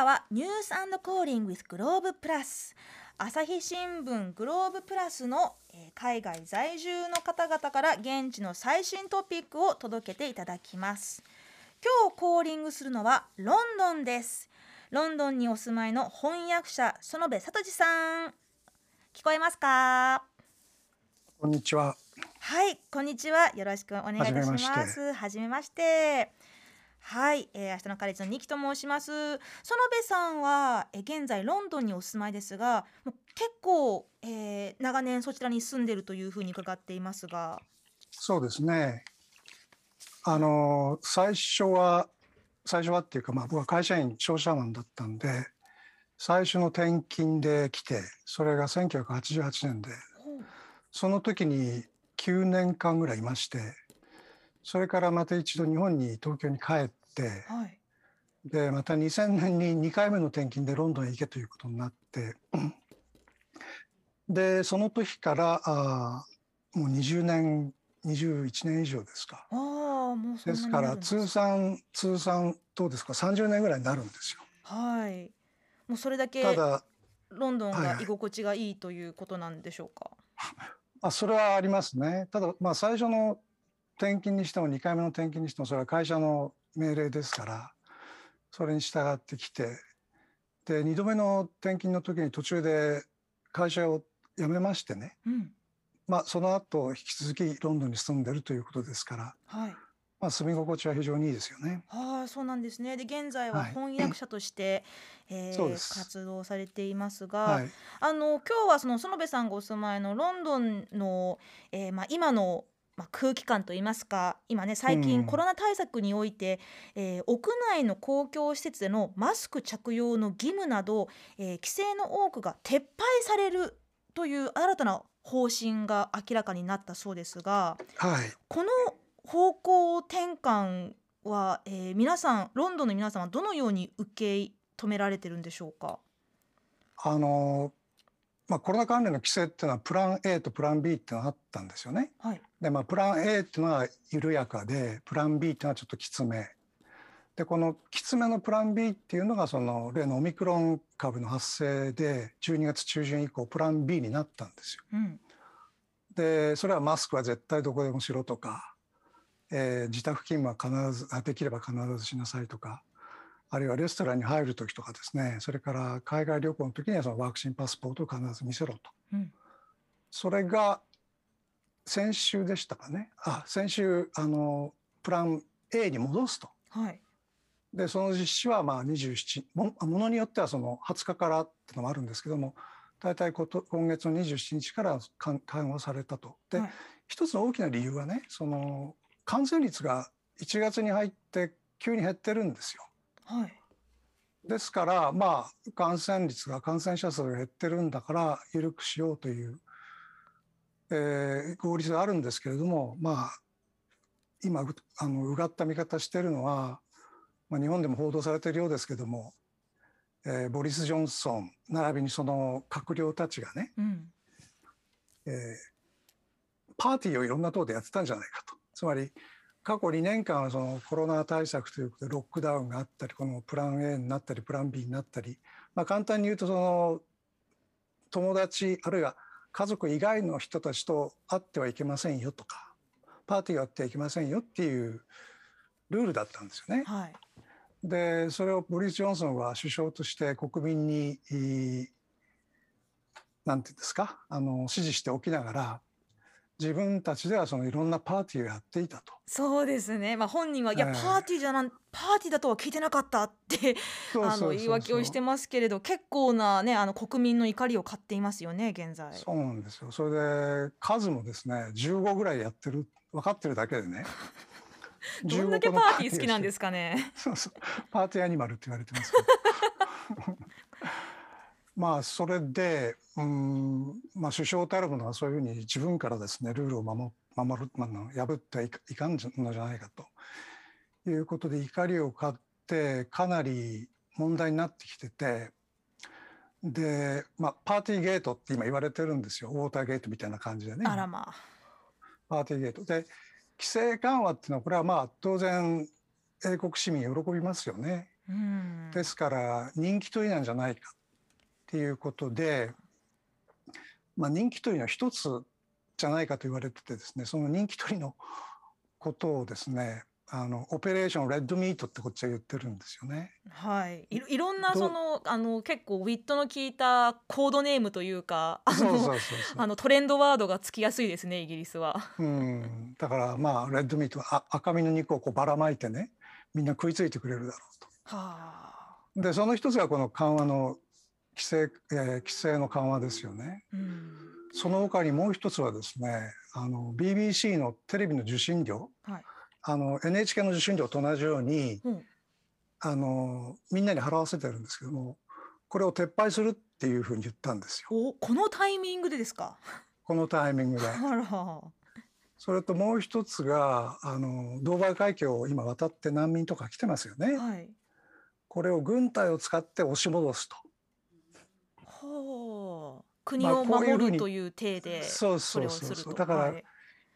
からはニュースコーリング with グローブプラス朝日新聞グローブプラスの、えー海外在住の方々から現地の最新トピックを届けていただきます今日コーリングするのはロンドンですロンドンにお住まいの翻訳者園部聡さん聞こえますか？こんにちは。はい、こんにちは。よろしくお願いいたします。はじめまして。はい、えー、明日のカレッジのニキと申します。園部さんは、えー現在ロンドンにお住まいですが、もう結構、えー長年そちらに住んでいるというふうに伺っていますが、そうですね。あの最初は最初はっていうかまあ僕は会社員商社マンだったんで、最初の転勤で来て、それが1988年で、その時に9年間ぐらいいまして、それからまた一度日本に東京に帰って、はい、でまた2000年に2回目の転勤でロンドンへ行けということになってでその時からあーもう20年21年以上ですか。ああ、もうですか。ら通算通算どうですか？30年ぐらいになるんですよ。はい、もうそれだけただロンドンはいはい。が居心地がいいということなんでしょうか？あそれはありますね。ただまあ最初の転勤にしても2回目の転勤にしてもそれは会社の命令ですからそれに従ってきてで2度目の転勤の時に途中で会社を辞めましてねうん、まあその後引き続きロンドンに住んでるということですから、はい。まあ、住み心地は非常にいいですよね。ああそうなんですね。で現在ははい翻訳者として、えー そうです活動されていますが、はい、あの今日はその園部さんがお住まいのロンドンの、えーまあ、今の、まあ、空気感といいますか今ね最うん近コロナ対策において、えー屋内の公共施設でのマスク着用の義務など、えー規制の多くが撤廃されるという新たな方針が明らかになったそうですがはい、この方向転換は、えー皆さんロンドンの皆さんはどのように受け止められてるんでしょうか？あのまあ、コロナ関連の規制っていうのはプラン A とプラン B っていうのがあったんですよね。はい、で、まあ、プラン A っていうのは緩やかでプラン B っていうのはちょっときつめ。でこのきつめのプラン B っていうのがその例のオミクロン株の発生で12月中旬以降プラン B になったんですよ。うんでそれはマスクは絶対どこでもしろとか、えー自宅勤務は必ずあできれば必ずしなさいとかあるいはレストランに入る時とかですねそれから海外旅行の時にはそのワクチンパスポートを必ず見せろとうんそれが先週でしたかね。あ先週あのプラン A に戻すと。はい。でその実施はまあ27もものによってはその20日からっていうのもあるんですけども大体こと今月の27日から緩緩和されたと。で、はい。一つの大きな理由はねその感染率が1月に入って急に減ってるんですよ。はい。ですからまあ感染率が感染者数が減ってるんだから緩くしようという、えー合理性があるんですけれどもまあ今うあのうがった見方してるのは、まあ、日本でも報道されているようですけども、えーボリス・ジョンソン並びにその閣僚たちがね、うんえーパーティーをいろんなところでやってたんじゃないかと。つまり過去2年間はそのコロナ対策ということでロックダウンがあったりこのプラン A になったりプラン B になったり、まあ、簡単に言うとその友達あるいは家族以外の人たちと会ってはいけませんよとかパーティーをやってはいけませんよっていうルールだったんですよね。はいでそれをボリス・ジョンソンは首相として国民にいいなんていうんですかあの支持しておきながら自分たちではそのいろんなパーティーをやっていたと。そうですね。まあ本人はいやええパーティーじゃなんパーティーだとは聞いてなかったって あの言い訳をしてますけれど結構なねあの国民の怒りを買っていますよね現在。そうなんですよ。それで数もですね15ぐらいやってる分かってるだけでね。どんだけパーティー好きなんですすかね。そうそうパーティーアニマルって言われてますけど まあそれでうん、まあ、首相たるものはそういうふうに自分からですねルールを守守る、まあ、破ってはいかいかんのじゃないかということで怒りを買ってかなり問題になってきててで、まあ、パーティーゲートって今言われてるんですよウォーターゲートみたいな感じでね。まあ。パーティーゲートで規制緩和っていうのはこれはまあ当然英国市民喜びますよね。うんですから人気取りなんじゃないかっていうことで、まあ、人気取りの一つじゃないかと言われててですねその人気取りのことをですねあのオペレーションレッドミートってこっちは言ってるんですよね。はい、いろいろんなそのあの結構ウィットの効いたコードネームというかあのトレンドワードがつきやすいですねイギリスは。うん、だからまあレッドミートあ赤身の肉をこうばらまいてねみんな食いついてくれるだろうと。はあ、でその一つがこの緩和の規制、えー規制の緩和ですよね。うん、その他にもう一つはですねあの BBC のテレビの受信料はい。あの NHK の受信料と同じようにうんあのみんなに払わせてるんですけどもこれを撤廃するっていうふうに言ったんですよおこのタイミングでですか？このタイミングで。それともう一つがあのドーバー海峡を今渡って難民とか来てますよね。はい。これを軍隊を使って押し戻すと。国まあを守るという体でそうそそうそう。れをすると。そうだからはい。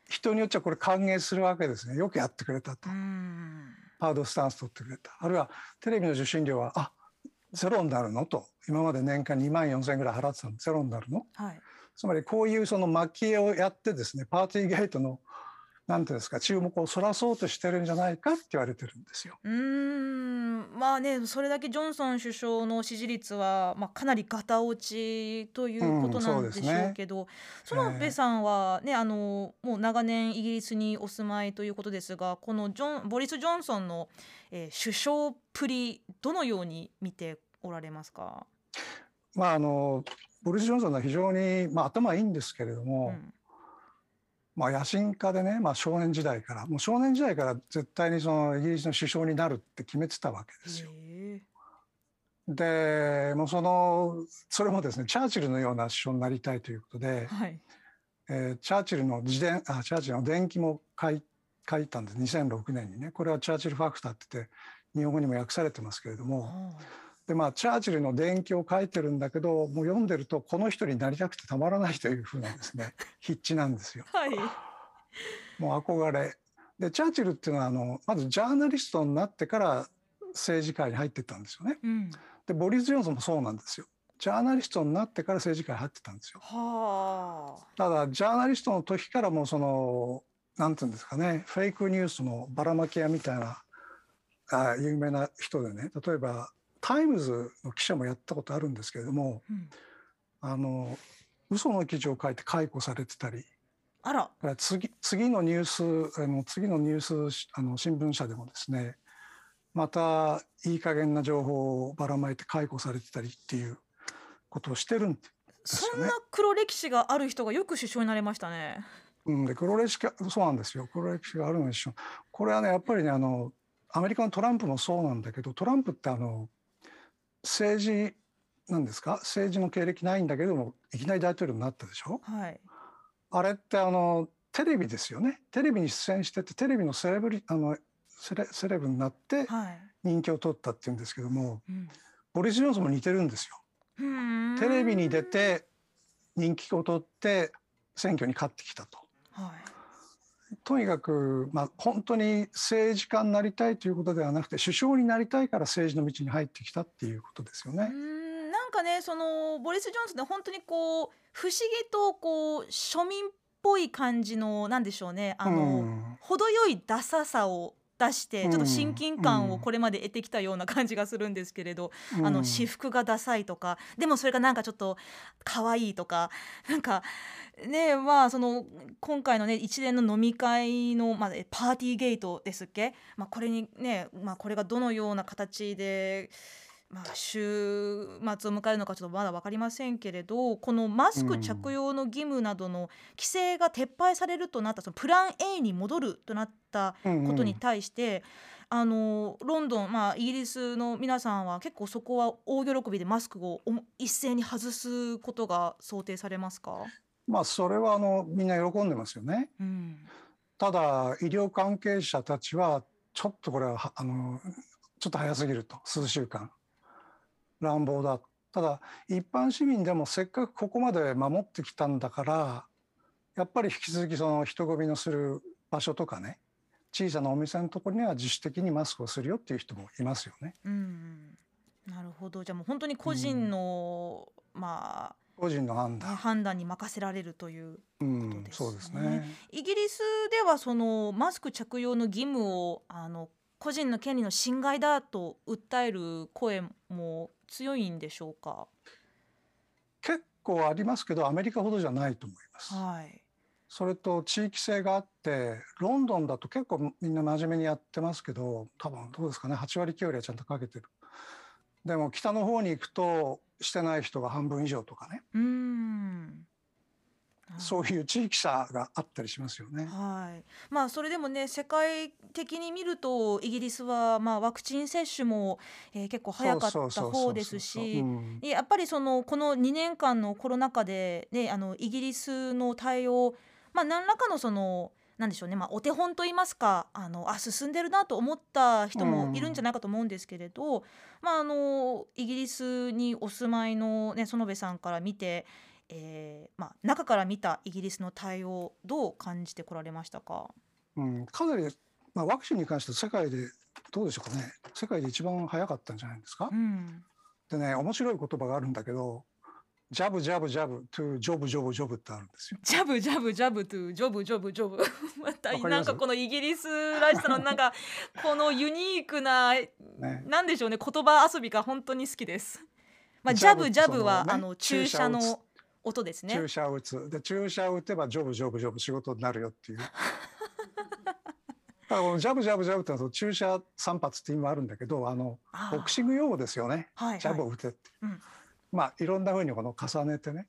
人によっちゃこれ歓迎するわけですね。よくやってくれたと。うん。ハードスタンス取ってくれた。あるいはテレビの受信料はあゼロになるの？と。今まで年間2万4千円ぐらい払ってたのゼロになるの？はい。つまりこういうその蒔絵をやってですねパーティーゲートのなんていうんですか注目をそらそうとしてるんじゃないかって言われてるんですよ。うーん。まあねそれだけジョンソン首相の支持率は、まあ、かなりガタ落ちということうんなんでしょそうですね。うけど、園部さんはねあのもう長年イギリスにお住まいということですがこのジョンボリス・ジョンソンの、えー首相っぷりどのように見ておられますか、まああのボリス・ジョンソンは非常に、まあ、頭いいんですけれどうも、んまあ、野心家でね、まあ、少年時代からもう少年時代から絶対にそのイギリスの首相になるって決めてたわけですよ。へでもうそのそれもですねチャーチルのような首相になりたいということでえ、はい。えーチャーチルの自伝あチャーチルの伝記も書い書いたんです。2006年にね。これはチャーチルファクターって言って日本語にも訳されてますけれども。はでまあチャーチルの伝記を書いてるんだけどもう読んでるとこの人になりたくてたまらないというふうなですね 筆致なんですよ。あはいもう憧れでチャーチルっていうのはあのまずジャーナリストになってから政治界に入ってったんですよね。うんでボリス・ジョンソンもそうなんですよ。ジャーナリストになってから政治界に入ってたんですよ。はあただジャーナリストの時からもうそのなんていうんですかねフェイクニュースのばらまき屋みたいなあ有名な人でね例えばタイムズの記者もやったことあるんですけれどもうん。あの嘘の記事を書いて解雇されてたりあら。次次のニュースあの次のニュースあの新聞社でもですねまたいい加減な情報をばらまいて解雇されてたりっていうことをしてるんですよね。そんな黒歴史がある人がよく首相になれましたね。うん、で黒歴史がそうなんですよ。黒歴史があるのでしょこれはねやっぱりねあのアメリカのトランプもそうなんだけどトランプってあの政治なんですか？政治の経歴ないんだけどもいきなり大統領になったでしょ？はい。あれってあのテレビですよねテレビに出演しててテレビのセレブリあのセレセレブになってはい。人気を取ったっていうんですけどもうんボリス・ジョンソンも似てるんですよ。テレビに出て人気を取って選挙に勝ってきたと。はい。とにかく、まあ、本当に政治家になりたいということではなくて首相になりたいから政治の道に入ってきたっていうことですよね。んなんかねそのボリス・ジョンソンって本当にこう不思議とこう庶民っぽい感じのなんでしょうねあの、うん程よいダサさを出してちょっと親近感うん。をこれまで得てきたような感じがするんですけれど、あのうん私服がダサいとかでもそれがなんかちょっと可愛いとか なんかねまあその今回のね一連の飲み会の、まあ、えパーティーゲートですっけ、まあ、これにね、まあ、これがどのような形で。まあ、週末を迎えるのかちょっとまだ分かりませんけれどこのマスク着用の義務などの規制が撤廃されるとなったそのプラン A に戻るとなったことに対して、あのロンドン、まあ、イギリスの皆さんは結構そこは大喜びでマスクをお一斉に外すことが想定されますか、まあそれはあのみんな喜んでますよね。うん。ただ医療関係者たちはちょっとこれははあのちょっと早すぎると数週間乱暴だただ一般市民でもせっかくここまで守ってきたんだからやっぱり引き続きその人混みのする場所とかね小さなお店のところには自主的にマスクをするよっていう人もいますよね。うんなるほどじゃあもう本当に個人の、まあ個人の判ね断。判断に任せられるといううん、ですそうですねね。イギリスではそのマスク着用の義務をあの個人の権利の侵害だと訴える声も強いんでしょうか？結構ありますけど、アメリカほどじゃないと思います。はい。それと地域性があって、ロンドンだと結構みんな真面目にやってますけど、多分どうですかね、8割9割はちゃんとかけてる。でも北の方に行くとしてない人が半分以上とかね、うーん。そういう地域差があったりしますよね。はい。まあそれでもね世界的に見るとイギリスはまあワクチン接種も、えー結構早かった方ですしやっぱりそのこの2年間のコロナ禍で、ね、あのイギリスの対応、まあ、何らかのそのなんでしょうね、まあ、お手本といいますかあのあ進んでるなと思った人もいるんじゃないかと思うんですけれど、まあ、あのイギリスにお住まいの、ね、園部さんから見て、えーまあ、中から見たイギリスの対応どう感じてこられましたか、うん、かなり、まあ、ワクチンに関して世界でどうでしょうかね。世界で一番早かったんじゃないですか？う。ん。でね面白い言葉があるんだけどジャブジャブジャブトゥジョブジョブジョブってあるんですよ。ジャブジャブジャブトゥジョブジョブジョブ。またなんかこのイギリスらしさのなんかこのユニークなね、なんでしょうね言葉遊びが本当に好きです。まあジジャブジャブはねあの注射の音ですね注。射を打つで注射を打てばジョブジョブジョブ仕事になるよっていう。だからこのジャブジャブジャブってのは注射3発って意味もあるんだけどあのボクシング用語ですよね。はいジャブをはい。打てって。うんまあいろんなふうにこの重ねてね。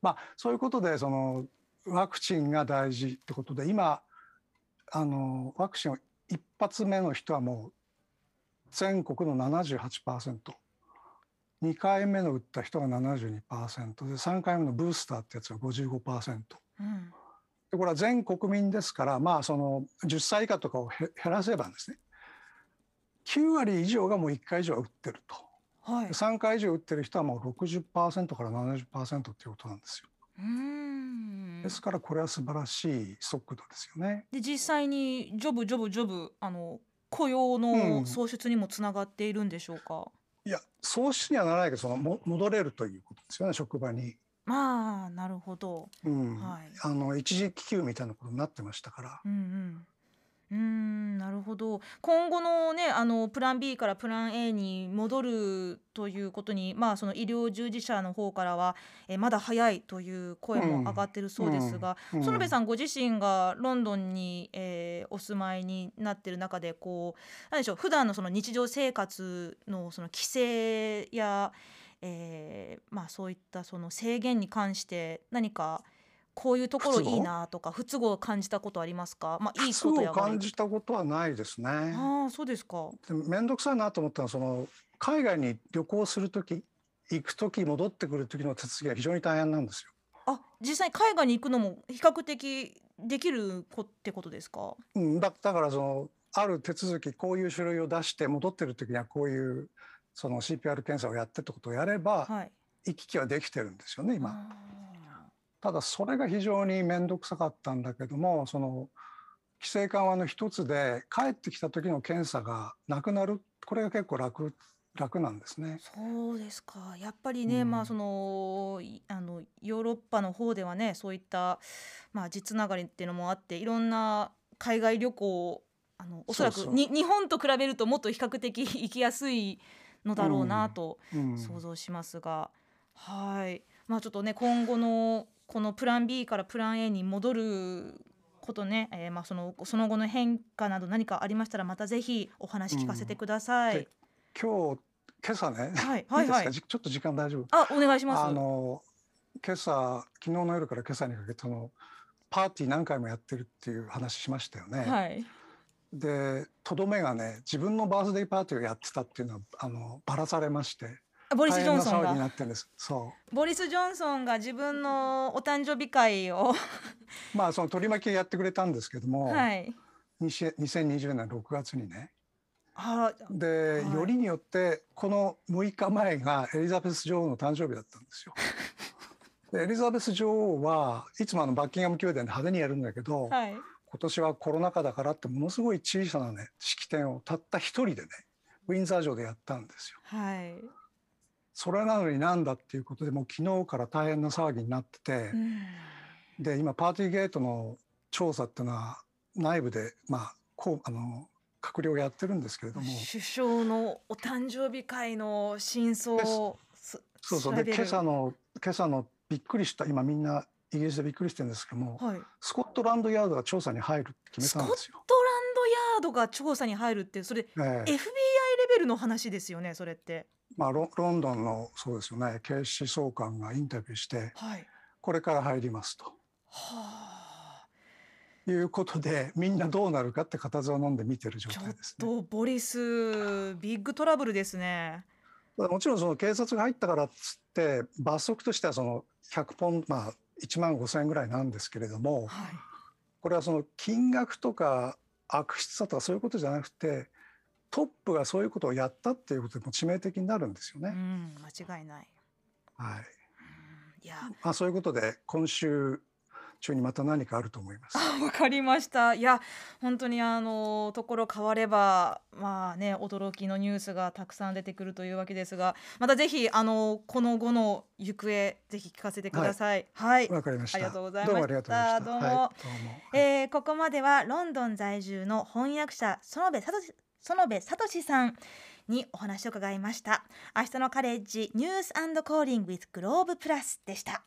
まあそういうことでそのワクチンが大事ってことで今あのワクチンを一発目の人はもう全国の78%。2回目の打った人が72%で3回目のブースターってやつが55%うんでこれは全国民ですからまあその10歳以下とかをへ減らせばですね9割以上がもう1回以上は打ってるとはい。3回以上打ってる人はもう60%から70%っていうことなんですようーん。ですからこれは素晴らしい速度ですよね。で実際にジョブジョブジョブあの雇用うんの創出にもつながっているんでしょうか？いやそうしにはならないけどそのも戻れるということですよね職場に。まあなるほど。うんはいあの一時帰休みたいなことになってましたから。うんうん。うーんなるほど。今後のねあのプラン B からプラン A に戻るということにまあその医療従事者の方からはえまだ早いという声も上がってるそうですが、うん。うん。園部さんご自身がロンドンに、えーお住まいになってる中でこうなんでしょう普段のその日常生活のその規制や、えーまあそういったその制限に関して何かこういうところいいなとか不都合を感じたことありますか、まあ、いいことや感じたことはないですね。ああそうですか。面倒くさいなと思ったのはその海外に旅行する時行く時戻ってくる時の手続きが非常に大変なんですよ。あ実際に海外に行くのも比較的できるこってことですか？うん、だだからそのある手続きこういう書類を出して戻ってる時にはこういうその CPR 検査をやってってことをやればはい。行き来はできてるんですよね今。あただそれが非常に面倒くさかったんだけどもその規制緩和の一つで帰ってきた時の検査がなくなるこれが結構楽楽なんですね。ーそうですか。やっぱりね、うんまあそのいあのヨーロッパの方ではねそういったまあ実がりっていうのもあっていろんな海外旅行あのおそらくに日本と比べるともっと比較的行きやすいのだろうなと。うん想像しますが、はいまあちょっとね今後のこのプラン B からプラン A に戻ることね、えーまあそのその後の変化など何かありましたらまたぜひお話聞かせてください。で今日今朝ね、はいはいはいちょっと時間大丈夫？あお願いします。あの今朝昨日の夜から今朝にかけてそのパーティー何回もやってるっていう話しましたよね。はい。でとどめがね自分のバースデーパーティーをやってたっていうのはあのばらされましてあボリス・ジョンソンがボリス・ジョンソンが自分のお誕生日会をう まあその取り巻きやってくれたんですけども、はい。20 2020年6月にねあで、はいよりによってこの6日前がエリザベス女王の誕生日だったんですよ。でエリザベス女王はいつもあのバッキンガム宮殿で派手にやるんだけど、はい。今年はコロナ禍だからってものすごい小さなね式典をたった一人でねウィンザー城でやったんですよ。はい。それなのになんだっていうことでもう昨日から大変な騒ぎになっててう、ん。で今パーティーゲートの調査っていうのは内部でまあこうあの閣僚がやってるんですけれども。首相のお誕生日会の真相をす。そうそう。で今朝の今朝のびっくりした今みんなイギリスでびっくりしてるんですけども、はい。スコットランドヤードが調査に入るって決スコットランめたんですよ。ドヤードが調査に入るってそれええ。FBI ルの話ですよねそれって。まあ、ロロンドンのそうですよね警視総監がインタビューしてはい。これから入りますとはあ。いうことでみんなどうなるかって固唾を飲んで見てる状ちょっ態ですね。とボリスビッグトラブルですね。もちろんその警察が入ったからっつって罰則としてはその100ポンまあ1万5千円ぐらいなんですけれどもはい。これはその金額とか悪質さとかそういうことじゃなくてトップがそういうことをやったっていうことでも致命的になるんですよね。うん間違いない。はいうんいや。まあ、そういうことで今週中にまた何かあると思います。わかりました。いや、本当にあのところ変われば、まあね、驚きのニュースがたくさん出てくるというわけですが、またぜひあのこの後の行方ぜひ聞かせてください。はい。わかりました。ありがとうございましたどうもありがとうございました。どうもはい、どうも。えーここまではロンドン在住の翻訳者園部聡園部聡さんにお話を伺いました。明日のカレッジニュースコーリング with グローブプラスでした。